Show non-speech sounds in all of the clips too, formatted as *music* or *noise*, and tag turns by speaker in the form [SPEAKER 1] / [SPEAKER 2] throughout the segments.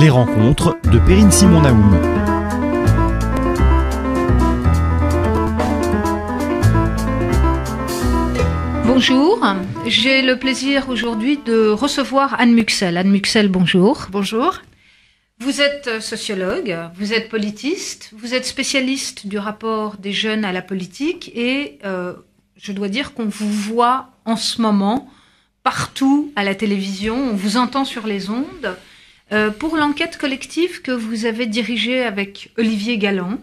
[SPEAKER 1] Les rencontres de Perrine Simon Naoum.
[SPEAKER 2] Bonjour, j'ai le plaisir aujourd'hui de recevoir Anne Muxel. Anne Muxel, bonjour.
[SPEAKER 3] Bonjour.
[SPEAKER 2] Vous êtes sociologue, vous êtes politiste, vous êtes spécialiste du rapport des jeunes à la politique et euh, je dois dire qu'on vous voit en ce moment partout à la télévision, on vous entend sur les ondes euh, pour l'enquête collective que vous avez dirigée avec Olivier Galland,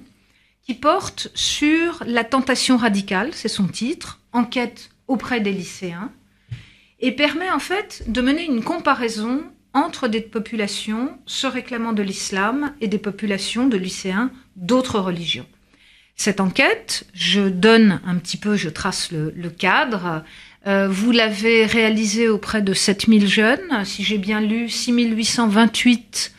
[SPEAKER 2] qui porte sur la tentation radicale, c'est son titre, enquête auprès des lycéens, et permet en fait de mener une comparaison entre des populations se réclamant de l'islam et des populations de lycéens d'autres religions. Cette enquête, je donne un petit peu, je trace le, le cadre. Euh, vous l'avez réalisée auprès de 7000 jeunes, si j'ai bien lu, 6828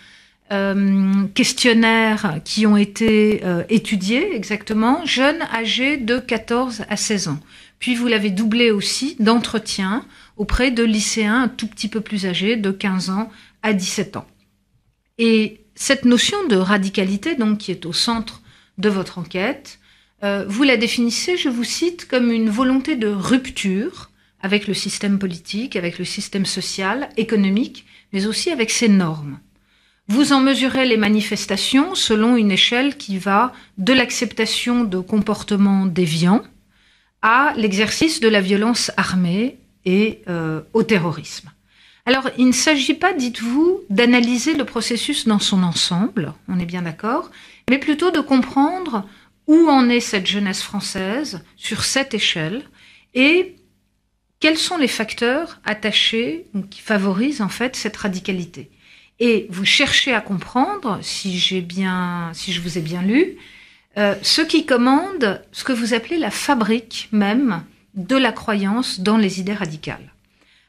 [SPEAKER 2] euh, questionnaires qui ont été euh, étudiés exactement, jeunes âgés de 14 à 16 ans. Puis vous l'avez doublé aussi d'entretiens auprès de lycéens un tout petit peu plus âgés, de 15 ans à 17 ans. Et cette notion de radicalité, donc, qui est au centre de votre enquête, vous la définissez, je vous cite, comme une volonté de rupture avec le système politique, avec le système social, économique, mais aussi avec ses normes. Vous en mesurez les manifestations selon une échelle qui va de l'acceptation de comportements déviants à l'exercice de la violence armée et euh, au terrorisme. Alors, il ne s'agit pas, dites-vous, d'analyser le processus dans son ensemble, on est bien d'accord, mais plutôt de comprendre où en est cette jeunesse française sur cette échelle et quels sont les facteurs attachés qui favorisent en fait cette radicalité? Et vous cherchez à comprendre, si j'ai bien, si je vous ai bien lu, euh, ce qui commande ce que vous appelez la fabrique même de la croyance dans les idées radicales.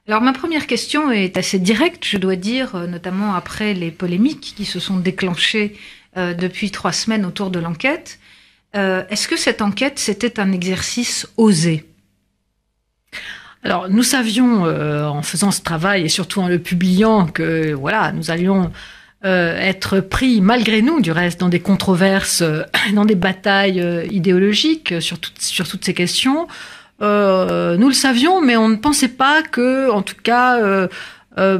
[SPEAKER 2] Alors ma première question est assez directe, je dois dire, euh, notamment après les polémiques qui se sont déclenchées euh, depuis trois semaines autour de l'enquête. Est-ce que cette enquête, c'était un exercice osé?
[SPEAKER 3] Alors nous savions, euh, en faisant ce travail et surtout en le publiant, que voilà, nous allions euh, être pris malgré nous, du reste, dans des controverses, euh, *clears throat* dans des batailles euh, idéologiques sur, tout, sur toutes ces questions. Euh, nous le savions, mais on ne pensait pas que, en tout cas, euh, euh,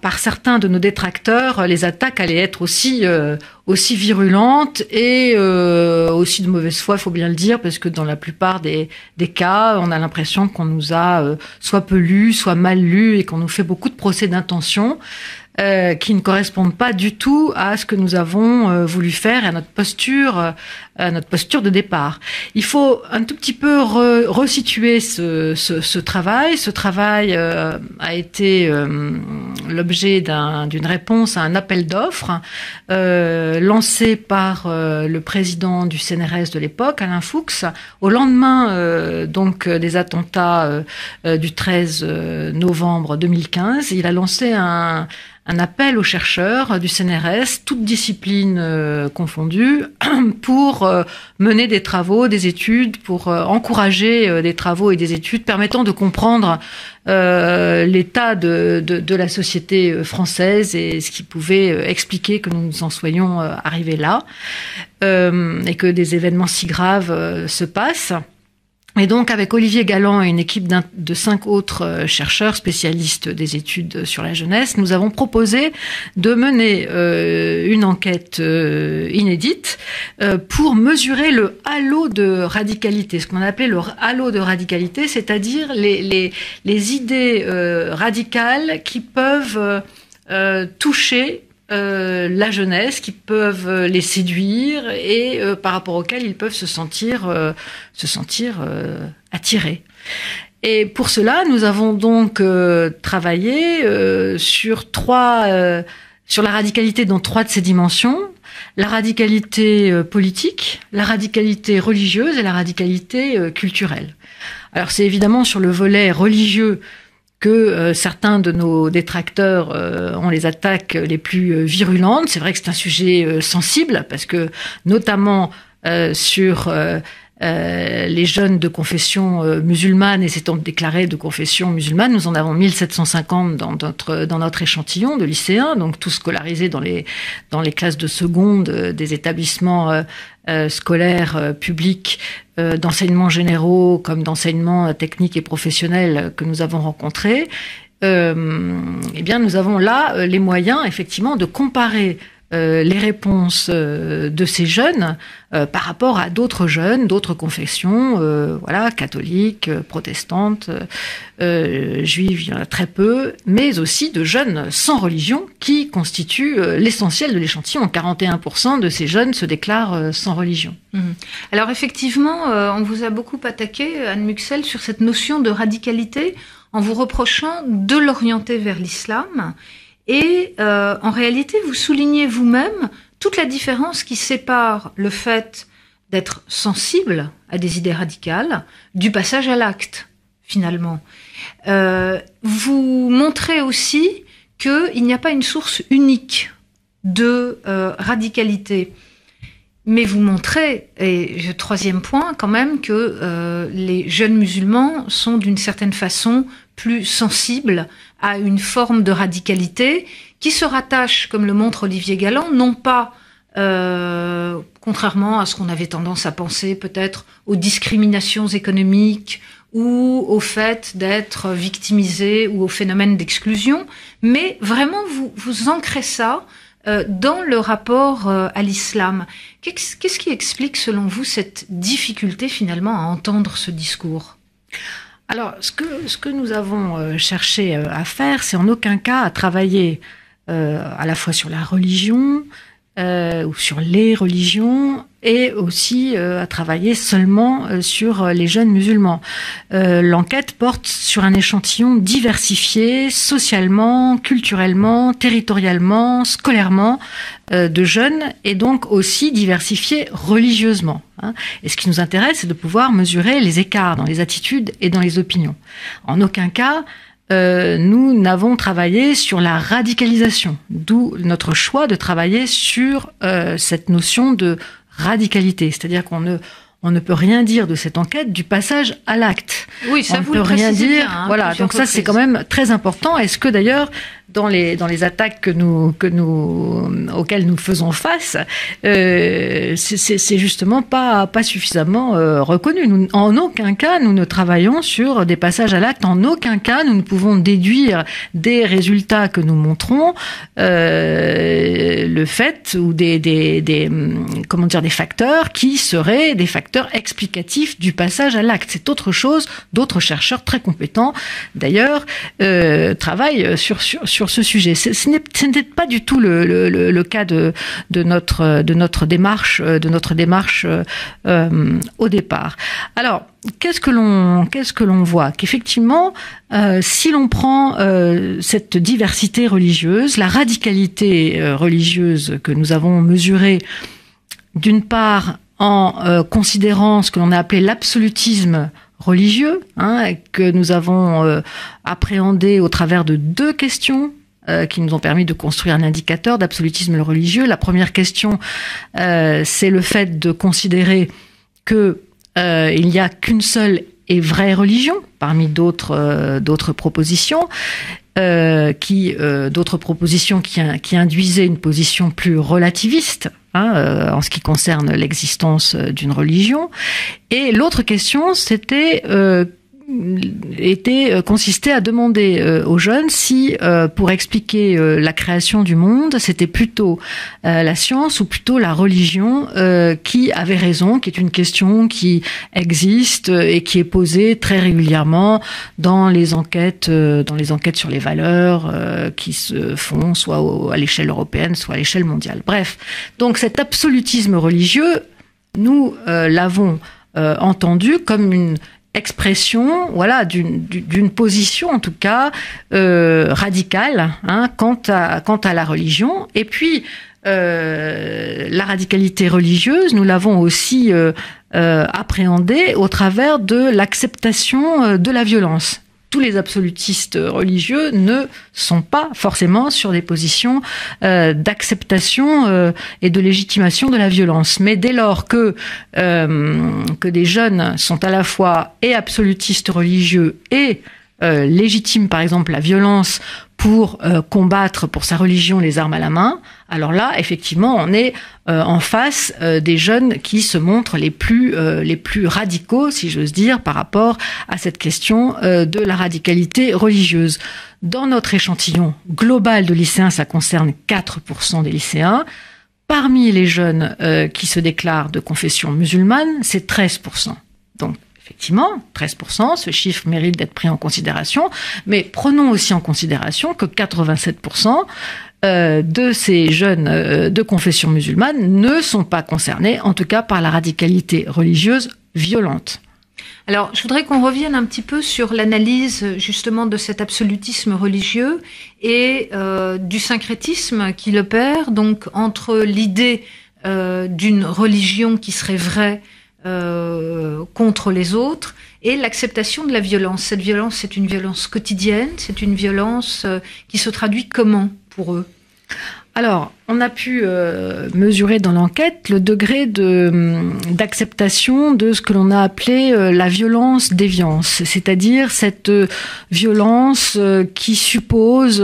[SPEAKER 3] par, certains de nos détracteurs, les attaques allaient être aussi aussi virulentes et aussi de mauvaise foi, il faut bien le dire, parce que dans la plupart des, cas, on a l'impression qu'on nous a soit peu lu, soit mal lu, et qu'on nous fait beaucoup de procès d'intention. Euh, qui ne correspondent pas du tout à ce que nous avons euh, voulu faire et à notre posture, euh, à notre posture de départ. Il faut un tout petit peu re resituer ce, ce, ce, travail. Ce travail a été l'objet d'une un, réponse à un appel d'offres lancé par le président du CNRS de l'époque, Alain Fuchs, au lendemain donc des attentats du 13 novembre 2015. Il a lancé un un appel aux chercheurs du CNRS, toutes disciplines euh, confondues, *clears throat* pour euh, mener des travaux, des études, pour euh, encourager euh, des travaux et des études permettant de comprendre euh, l'état de, la société française et ce qui pouvait expliquer que nous en soyons arrivés là et que des événements si graves se passent. Et donc, avec Olivier Galland et une équipe de cinq autres euh, chercheurs spécialistes des études sur la jeunesse, nous avons proposé de mener euh, une enquête euh, inédite pour mesurer le halo de radicalité, ce qu'on appelait le halo de radicalité, c'est-à-dire les, idées radicales qui peuvent toucher euh, la jeunesse, qui peuvent euh, les séduire et euh, par rapport auxquels ils peuvent se sentir, se sentir attirés. Et pour cela, nous avons donc travaillé sur trois, sur la radicalité dans trois de ces dimensions la radicalité politique, la radicalité religieuse et la radicalité culturelle. Alors c'est évidemment sur le volet religieux que euh, certains de nos détracteurs euh, ont les attaques les plus euh, virulentes. C'est vrai que c'est un sujet sensible parce que notamment sur les jeunes de confession musulmane et s'étant déclarés de confession musulmane. Nous en avons 1750 dans notre, dans notre échantillon de lycéens, donc tous scolarisés dans les, classes de seconde des établissements scolaires publics d'enseignement généraux comme d'enseignement technique et professionnel que nous avons rencontrés euh, eh bien, nous avons là euh, les moyens, effectivement, de comparer euh, les réponses euh, de ces jeunes euh, par rapport à d'autres jeunes, d'autres confessions, voilà, catholiques, protestantes, juives, il y en a très peu, mais aussi de jeunes sans religion qui constituent l'essentiel de l'échantillon. 41% de ces jeunes se déclarent sans religion.
[SPEAKER 2] Mmh. Alors effectivement, on vous a beaucoup attaqué, Anne Muxel, sur cette notion de radicalité en vous reprochant de l'orienter vers l'islam. Et euh, en réalité, vous soulignez vous-même toute la différence qui sépare le fait d'être sensible à des idées radicales du passage à l'acte, finalement. Euh, vous montrez aussi qu'il n'y a pas une source unique de euh, radicalité. Mais vous montrez, et troisième point quand même, que les jeunes musulmans sont d'une certaine façon plus sensibles à une forme de radicalité qui se rattache, comme le montre Olivier Galland, non pas, euh, contrairement à ce qu'on avait tendance à penser peut-être, aux discriminations économiques ou au fait d'être victimisé ou au phénomène d'exclusion, mais vraiment vous, vous ancrez ça euh, dans le rapport euh, à l'islam. Qu'est-ce qui explique, selon vous, cette difficulté finalement à entendre ce discours?
[SPEAKER 3] Alors, ce que, nous avons euh, cherché à faire, c'est en aucun cas à travailler à la fois sur la religion, euh, ou sur les religions et aussi euh, à travailler seulement euh, sur les jeunes musulmans. L'enquête porte sur un échantillon diversifié socialement, culturellement, territorialement, scolairement de jeunes et donc aussi diversifié religieusement. Hein. Et ce qui nous intéresse, c'est de pouvoir mesurer les écarts dans les attitudes et dans les opinions. En aucun cas, euh, nous n'avons travaillé sur la radicalisation, d'où notre choix de travailler sur euh, cette notion de radicalité, c'est-à-dire qu'on ne on ne peut rien dire de cette enquête du passage à l'acte.
[SPEAKER 2] Oui, ça
[SPEAKER 3] on
[SPEAKER 2] vous
[SPEAKER 3] ne peut rien dire.
[SPEAKER 2] Hein,
[SPEAKER 3] voilà, donc ça c'est quand même très important. Est-ce que d'ailleurs dans les dans les attaques que nous que nous auxquelles nous faisons face, euh, c'est justement pas pas suffisamment euh, reconnu. Nous, en aucun cas nous ne travaillons sur des passages à l'acte. En aucun cas nous ne pouvons déduire des résultats que nous montrons euh, le fait ou des, des des comment dire des facteurs qui seraient des facteurs explicatifs du passage à l'acte. C'est autre chose. D'autres chercheurs très compétents d'ailleurs euh, travaillent sur sur, sur ce sujet. Ce n'est pas du tout le, cas de, notre, démarche, de notre démarche euh, au départ. Alors, qu'est-ce que l'on voit? Qu'effectivement, euh, si l'on prend euh, cette diversité religieuse, la radicalité euh, religieuse que nous avons mesurée, d'une part en euh, considérant ce que l'on a appelé l'absolutisme religieux, hein, que nous avons euh, appréhendé au travers de deux questions euh, qui nous ont permis de construire un indicateur d'absolutisme religieux. La première question, euh, c'est le fait de considérer que il n'y a qu'une seule et vraie religion parmi d'autres propositions. qui d'autres propositions qui induisaient une position plus relativiste Hein, en ce qui concerne l'existence d'une religion. Et l'autre question, c'était euh, était euh, consistait à demander euh, aux jeunes si, euh, pour expliquer la création du monde, c'était plutôt la science ou plutôt la religion qui avait raison, qui est une question qui existe et qui est posée très régulièrement dans les enquêtes, dans les enquêtes sur les valeurs qui se font soit à l'échelle européenne, soit à l'échelle mondiale. Bref, donc cet absolutisme religieux, nous l'avons entendu comme une expression, voilà, d'une position en tout cas euh, radicale hein, quant à quant à la religion. Et puis euh, la radicalité religieuse, nous l'avons aussi euh, appréhendée au travers de l'acceptation de la violence. Tous les absolutistes religieux ne sont pas forcément sur des positions euh, d'acceptation euh, et de légitimation de la violence. Mais dès lors que euh, que des jeunes sont à la fois et absolutistes religieux et légitiment, par exemple, la violence pour euh, combattre pour sa religion les armes à la main, alors là, effectivement, on est euh, en face euh, des jeunes qui se montrent les plus les plus radicaux, si j'ose dire, par rapport à cette question de la radicalité religieuse. Dans notre échantillon global de lycéens, ça concerne 4% des lycéens. Parmi les jeunes qui se déclarent de confession musulmane, c'est 13%. Donc Effectivement, 13%, ce chiffre mérite d'être pris en considération, mais prenons aussi en considération que 87% euh, de ces jeunes euh, de confession musulmane ne sont pas concernés, en tout cas par la radicalité religieuse violente.
[SPEAKER 2] Alors, je voudrais qu'on revienne un petit peu sur l'analyse justement de cet absolutisme religieux et euh, du syncrétisme qui le perd, donc entre l'idée d'une religion qui serait vraie euh, contre les autres et l'acceptation de la violence. Cette violence, c'est une violence quotidienne, c'est une violence euh, qui se traduit comment pour eux?
[SPEAKER 3] Alors, on a pu euh, mesurer dans l'enquête le degré de d'acceptation de ce que l'on a appelé la violence déviance, c'est-à-dire cette violence qui suppose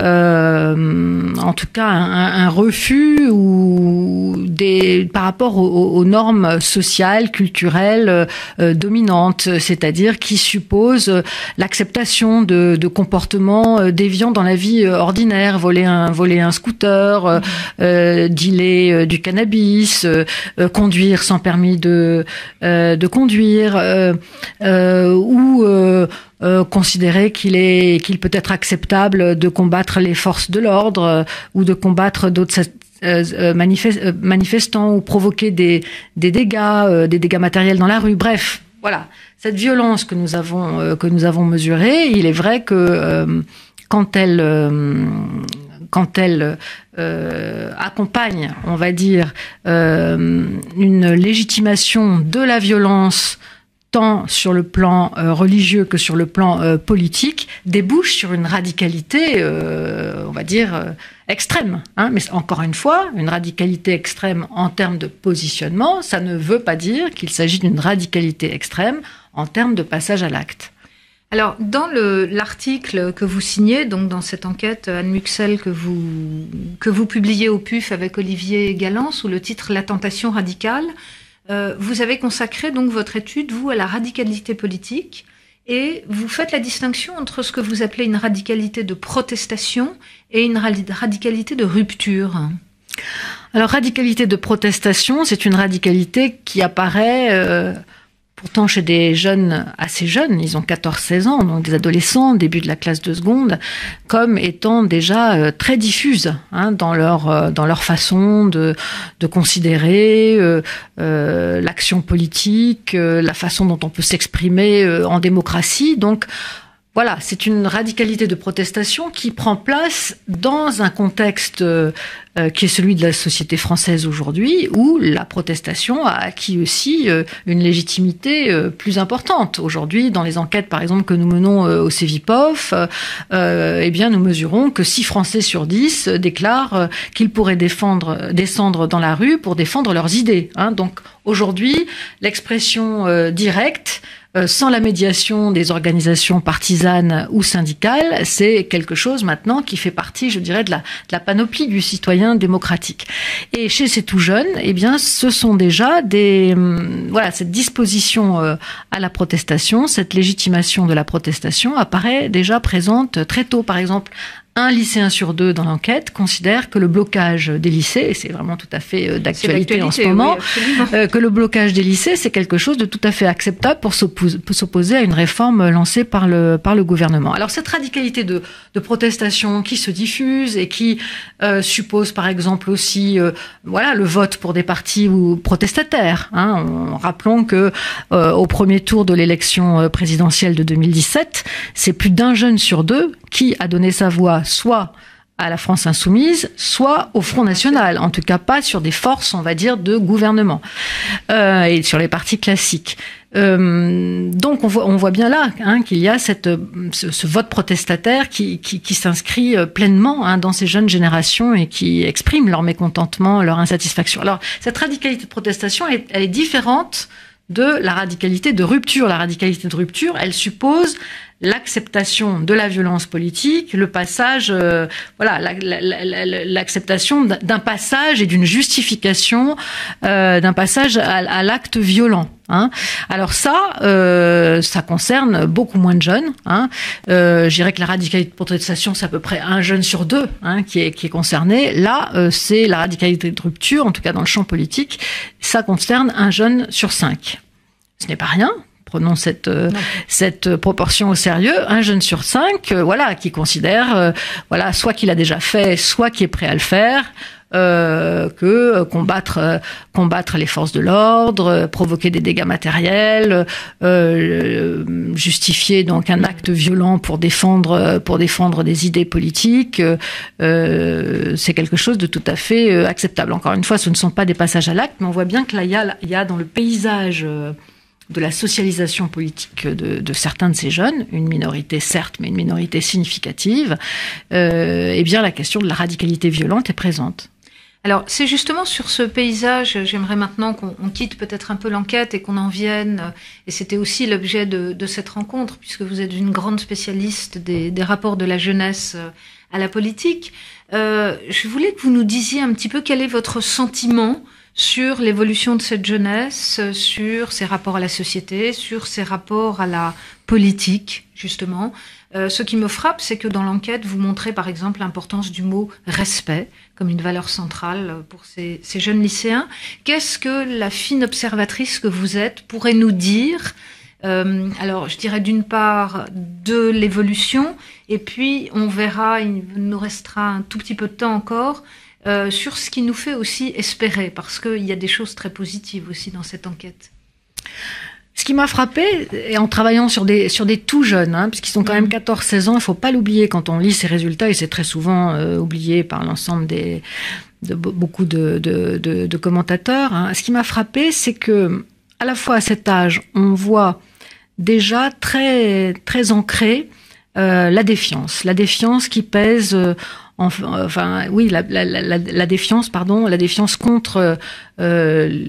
[SPEAKER 3] euh, en tout cas un, un, refus ou des par rapport aux, aux normes sociales, culturelles euh, dominantes, c'est-à-dire qui suppose l'acceptation de, de, comportements euh, déviants dans la vie euh, ordinaire, voler un voler un scooter, euh, dealer du cannabis, conduire sans permis de de conduire ou euh, considérer qu'il est qu'il peut être acceptable de combattre les forces de l'ordre euh, ou de combattre d'autres euh, manifestants ou provoquer des, des dégâts, des dégâts matériels dans la rue. Bref, voilà, cette violence que nous avons que nous avons mesurée, il est vrai que quand elle quand elle accompagne, on va dire, une légitimation de la violence tant sur le plan euh, religieux que sur le plan euh, politique, débouche sur une radicalité, euh, on va dire, extrême. Hein. Mais encore une fois, une radicalité extrême en termes de positionnement, ça ne veut pas dire qu'il s'agit d'une radicalité extrême en termes de passage à l'acte.
[SPEAKER 2] Alors, dans l'article que vous signez, donc dans cette enquête Anne Muxel que vous, que vous publiez au PUF avec Olivier Galland sous le titre La tentation radicale, euh, vous avez consacré donc votre étude, vous, à la radicalité politique, et vous faites la distinction entre ce que vous appelez une radicalité de protestation et une radicalité de rupture.
[SPEAKER 3] Alors, radicalité de protestation, c'est une radicalité qui apparaît euh, Pourtant, chez des jeunes assez jeunes, ils ont 14-16 ans, donc des adolescents, début de la classe de seconde, comme étant déjà euh, très diffuses hein, dans leur euh, dans leur façon de de considérer euh, l'action politique, la façon dont on peut s'exprimer en démocratie. Donc voilà, c'est une radicalité de protestation qui prend place dans un contexte euh, qui est celui de la société française aujourd'hui, où la protestation a acquis aussi euh, une légitimité euh, plus importante. Aujourd'hui, dans les enquêtes, par exemple, que nous menons au CEVIPOF, eh bien, nous mesurons que 6 Français sur 10 déclarent qu'ils pourraient descendre dans la rue pour défendre leurs idées. Hein. Donc, aujourd'hui, l'expression directe euh, sans la médiation des organisations partisanes ou syndicales, c'est quelque chose maintenant qui fait partie, je dirais, de la, de la panoplie du citoyen démocratique. Et chez ces tout jeunes, eh bien, ce sont déjà des, hum, voilà, cette disposition euh, à la protestation, cette légitimation de la protestation apparaît déjà présente très tôt. Par exemple, un lycéen sur deux dans l'enquête considère que le blocage des lycées, et c'est vraiment tout à fait euh, d'actualité en ce moment, euh, que le blocage des lycées, c'est quelque chose de tout à fait acceptable pour s'opposer à une réforme lancée par le, par le gouvernement. Alors cette radicalité de, de protestation qui se diffuse et qui euh, suppose par exemple aussi voilà, le vote pour des partis ou protestataires. Hein. rappelons que au premier tour de l'élection présidentielle de 2017, c'est plus d'un jeune sur deux qui a donné sa voix soit à la France insoumise, soit au Front National, en tout cas pas sur des forces, on va dire, de gouvernement euh, et sur les partis classiques. Euh, donc on voit, on voit bien là hein, qu'il y a ce, vote protestataire qui, s'inscrit euh, pleinement hein, dans ces jeunes générations et qui exprime leur mécontentement, leur insatisfaction. Alors cette radicalité de protestation, elle est différente de la radicalité de rupture. La radicalité de rupture, elle suppose l'acceptation de la violence politique, le passage, euh, voilà, l'acceptation d'un passage et d'une justification euh, d'un passage à, à l'acte violent. Hein. Alors ça, euh, ça concerne beaucoup moins de jeunes. Hein. Euh, je dirais que la radicalité de protestation, c'est à peu près un jeune sur deux hein, qui, est, qui est concerné. Là, euh, c'est la radicalité de rupture, en tout cas dans le champ politique, ça concerne un jeune sur cinq. Ce n'est pas rien, prenons cette euh, cette proportion au sérieux, un jeune sur cinq, euh, voilà, qui considère, euh, voilà, soit qu'il a déjà fait, soit qui est prêt à le faire. Euh, que combattre combattre les forces de l'ordre, provoquer des dégâts matériels, justifier donc un acte violent pour défendre pour défendre des idées politiques, c'est quelque chose de tout à fait acceptable. Encore une fois, ce ne sont pas des passages à l'acte, mais on voit bien que là il y a, il y a dans le paysage de la socialisation politique de, de, certains de ces jeunes, une minorité certes, mais une minorité significative, euh, eh bien la question de la radicalité violente est présente.
[SPEAKER 2] Alors c'est justement sur ce paysage, j'aimerais maintenant qu'on quitte peut-être un peu l'enquête et qu'on en vienne, et c'était aussi l'objet de, de, cette rencontre, puisque vous êtes une grande spécialiste des, des rapports de la jeunesse à la politique. Euh, je voulais que vous nous disiez un petit peu quel est votre sentiment sur l'évolution de cette jeunesse, sur ses rapports à la société, sur ses rapports à la politique, justement. Euh, ce qui me frappe, c'est que dans l'enquête, vous montrez par exemple l'importance du mot respect comme une valeur centrale pour ces, ces jeunes lycéens. Qu'est-ce que la fine observatrice que vous êtes pourrait nous dire euh, alors, je dirais d'une part de l'évolution, et puis on verra, il nous restera un tout petit peu de temps encore, euh, sur ce qui nous fait aussi espérer, parce qu'il y a des choses très positives aussi dans cette enquête.
[SPEAKER 3] Ce qui m'a frappé, et en travaillant sur des, sur des tout jeunes, hein, puisqu'ils sont quand même 14-16 mmh. ans, il ne faut pas l'oublier quand on lit ces résultats, et c'est très souvent euh, oublié par l'ensemble des, de beaucoup de, de, de, de commentateurs. Hein. Ce qui m'a frappé, c'est que à la fois à cet âge, on voit déjà très, très ancré euh, la défiance, la défiance qui pèse euh, enfin, oui, la, défiance, pardon, la défiance contre, euh,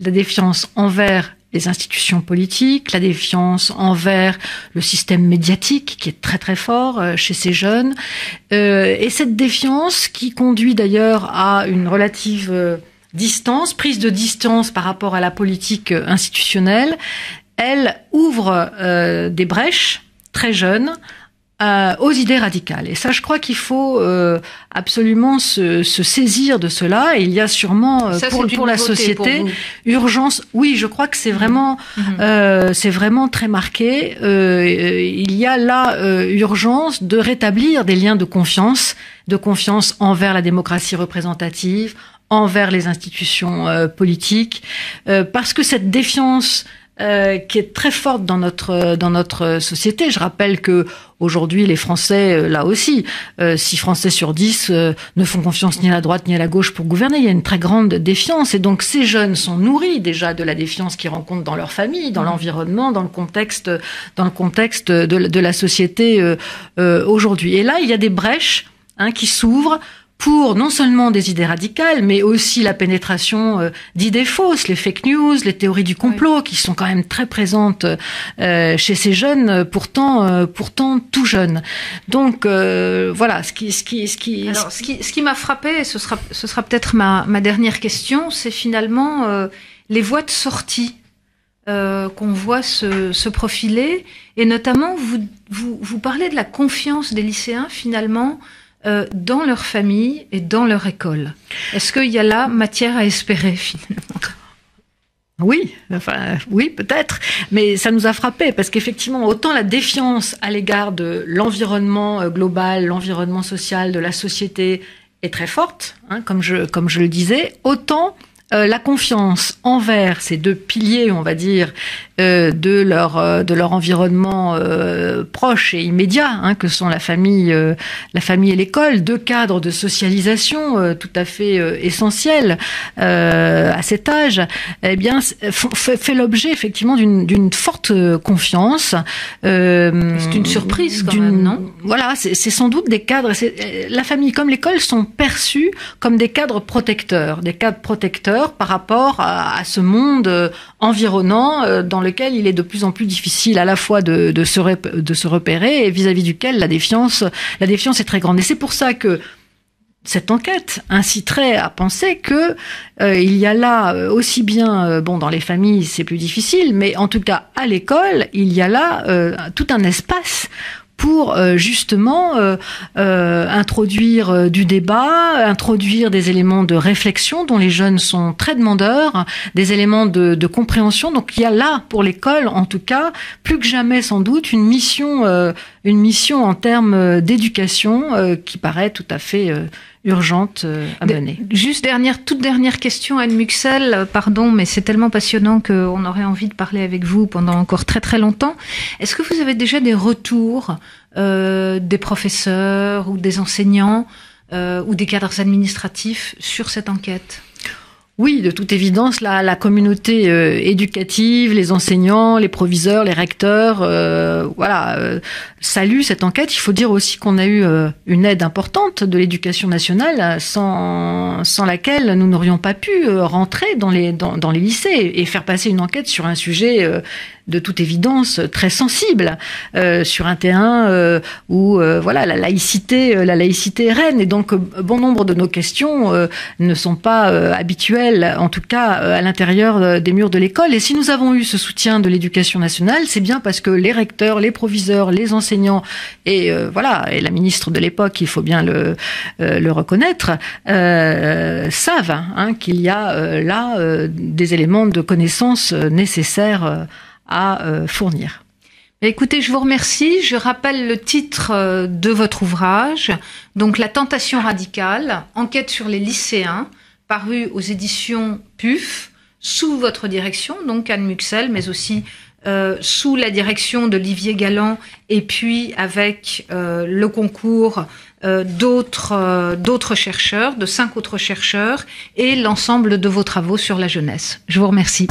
[SPEAKER 3] la défiance envers les institutions politiques, la défiance envers le système médiatique qui est très très fort euh, chez ces jeunes, euh, et cette défiance qui conduit d'ailleurs à une relative euh, distance, prise de distance par rapport à la politique institutionnelle, elle ouvre euh, des brèches très jeunes euh, aux idées radicales. Et ça, je crois qu'il faut euh, absolument se, se, saisir de cela. Et il y a sûrement euh,
[SPEAKER 2] ça,
[SPEAKER 3] pour, pour la société
[SPEAKER 2] pour
[SPEAKER 3] urgence. Oui, je crois que c'est vraiment,
[SPEAKER 2] Mhm.
[SPEAKER 3] euh, c'est vraiment très marqué. Euh, il y a là euh, urgence de rétablir des liens de confiance, de confiance envers la démocratie représentative, envers les institutions euh, politiques, euh, parce que cette défiance euh, qui est très forte dans notre dans notre société. Je rappelle que aujourd'hui les Français, euh, là aussi, euh, 6 Français sur 10 euh, ne font confiance ni à la droite ni à la gauche pour gouverner. Il y a une très grande défiance et donc ces jeunes sont nourris déjà de la défiance qu'ils rencontrent dans leur famille, dans l'environnement, dans le contexte dans le contexte de, de la société euh, euh, aujourd'hui. Et là, il y a des brèches hein, qui s'ouvrent pour non seulement des idées radicales, mais aussi la pénétration euh, d'idées fausses, les fake news, les théories du complot, oui. qui sont quand même très présentes euh, chez ces jeunes, euh, pourtant, pourtant tout jeunes. Donc euh, voilà, ce qui, ce qui, ce qui,
[SPEAKER 2] Alors, ce qui, ce qui m'a frappé, ce sera, ce sera peut-être ma, ma dernière question, c'est finalement euh, les voies de sortie euh, qu'on voit se, se, profiler, et notamment vous, vous, vous parlez de la confiance des lycéens finalement euh, dans leur famille et dans leur école. Est-ce qu'il y a là matière à espérer finalement?
[SPEAKER 3] Oui, enfin oui, peut-être, mais ça nous a frappé parce qu'effectivement, autant la défiance à l'égard de l'environnement euh, global, l'environnement social, de la société est très forte, hein, comme je comme je le disais, autant euh, la confiance envers ces deux piliers, on va dire, euh, de leur euh, de leur environnement euh, proche et immédiat, hein, que sont la famille, euh, la famille et l'école, deux cadres de socialisation euh, tout à fait euh, essentiels à cet âge, eh bien, fait, fait l'objet effectivement d'une d'une forte confiance.
[SPEAKER 2] c'est une surprise quand même, non?
[SPEAKER 3] Voilà, c'est sans doute des cadres. La famille comme l'école sont perçus comme des cadres protecteurs, des cadres protecteurs par rapport à, ce monde environnant dans le lequel il est de plus en plus difficile à la fois de, se, de se repérer et vis-à-vis -vis duquel la défiance, est très grande. Et c'est pour ça que cette enquête inciterait à penser que euh, il y a là euh, aussi bien euh, bon dans les familles c'est plus difficile mais en tout cas à l'école il y a là euh, tout un espace pour euh, justement euh, euh, introduire du débat, introduire des éléments de réflexion dont les jeunes sont très demandeurs, des éléments de, de compréhension. Donc il y a là pour l'école, en tout cas, plus que jamais sans doute, une mission, une mission en termes d'éducation qui paraît tout à fait urgente à mener.
[SPEAKER 2] Juste dernière, toute dernière question, Anne Muxel, pardon, mais c'est tellement passionnant qu'on aurait envie de parler avec vous pendant encore très très longtemps. Est-ce que vous avez déjà des retours euh, des professeurs ou des enseignants euh, ou des cadres administratifs sur cette enquête?
[SPEAKER 3] Oui, de toute évidence, la, la communauté euh, éducative, les enseignants, les proviseurs, les recteurs, euh, voilà, euh, saluent cette enquête. Il faut dire aussi qu'on a eu euh, une aide importante de l'éducation nationale, sans, laquelle nous n'aurions pas pu rentrer dans les, lycées et faire passer une enquête sur un sujet de toute évidence très sensible euh, sur un terrain euh, où euh, voilà la laïcité la laïcité est reine. Et donc bon nombre de nos questions ne sont pas habituelles en tout cas à l'intérieur des murs de l'école. Et si nous avons eu ce soutien de l'éducation nationale c'est bien parce que les recteurs les proviseurs les enseignants et voilà et la ministre de l'époque il faut bien le le reconnaître savent hein, qu'il y a là des éléments de connaissance nécessaires à euh, fournir.
[SPEAKER 2] Écoutez, je vous remercie. Je rappelle le titre euh, de votre ouvrage, donc La tentation radicale, enquête sur les lycéens, paru aux éditions PUF, sous votre direction, donc Anne Muxel, mais aussi euh, sous la direction d'Olivier Galland, et puis avec le concours d'autres chercheurs, de cinq autres chercheurs, et l'ensemble de vos travaux sur la jeunesse. Je vous remercie.